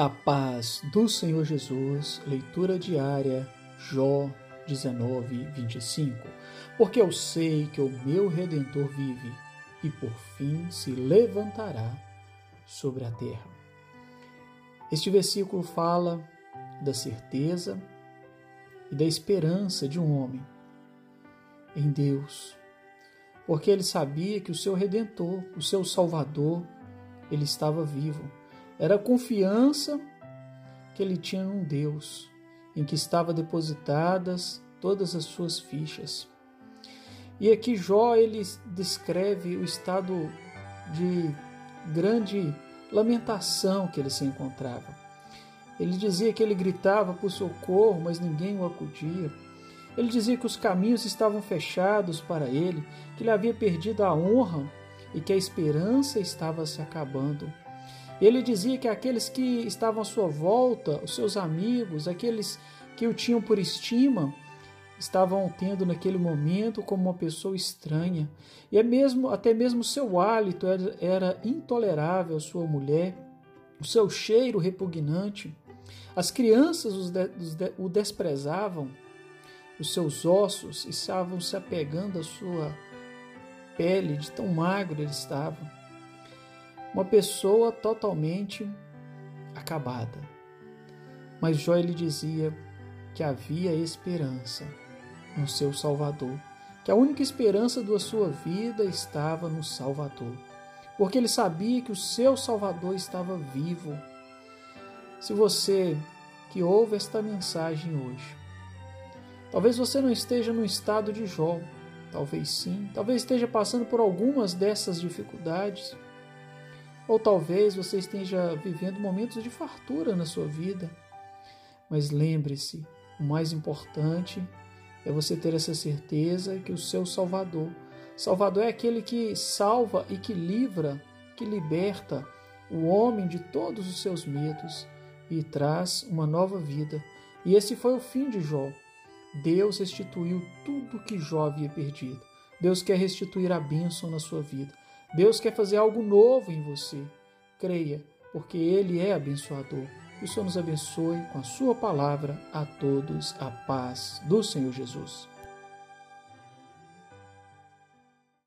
A paz do Senhor Jesus, leitura diária, Jó 19, 25. Porque eu sei que o meu redentor vive e por fim se levantará sobre a terra. Este versículo fala da certeza e da esperança de um homem em Deus, porque ele sabia que o seu redentor, o seu salvador, ele estava vivo era a confiança que ele tinha num Deus, em que estavam depositadas todas as suas fichas. E aqui Jó ele descreve o estado de grande lamentação que ele se encontrava. Ele dizia que ele gritava por socorro, mas ninguém o acudia. Ele dizia que os caminhos estavam fechados para ele, que ele havia perdido a honra e que a esperança estava se acabando. Ele dizia que aqueles que estavam à sua volta, os seus amigos, aqueles que o tinham por estima, estavam tendo naquele momento como uma pessoa estranha. E é mesmo, até mesmo seu hálito era, era intolerável à sua mulher, o seu cheiro repugnante. As crianças de, de, o desprezavam, os seus ossos estavam se apegando à sua pele, de tão magro ele estava uma pessoa totalmente acabada. Mas Jó lhe dizia que havia esperança no seu Salvador, que a única esperança da sua vida estava no Salvador, porque ele sabia que o seu Salvador estava vivo. Se você que ouve esta mensagem hoje, talvez você não esteja no estado de Jó, talvez sim, talvez esteja passando por algumas dessas dificuldades ou talvez você esteja vivendo momentos de fartura na sua vida. Mas lembre-se, o mais importante é você ter essa certeza que o seu Salvador, Salvador é aquele que salva e que livra, que liberta o homem de todos os seus medos e traz uma nova vida. E esse foi o fim de Jó. Deus restituiu tudo que Jó havia perdido. Deus quer restituir a bênção na sua vida. Deus quer fazer algo novo em você. Creia, porque Ele é abençoador. Que o Senhor nos abençoe com a Sua palavra a todos. A paz do Senhor Jesus.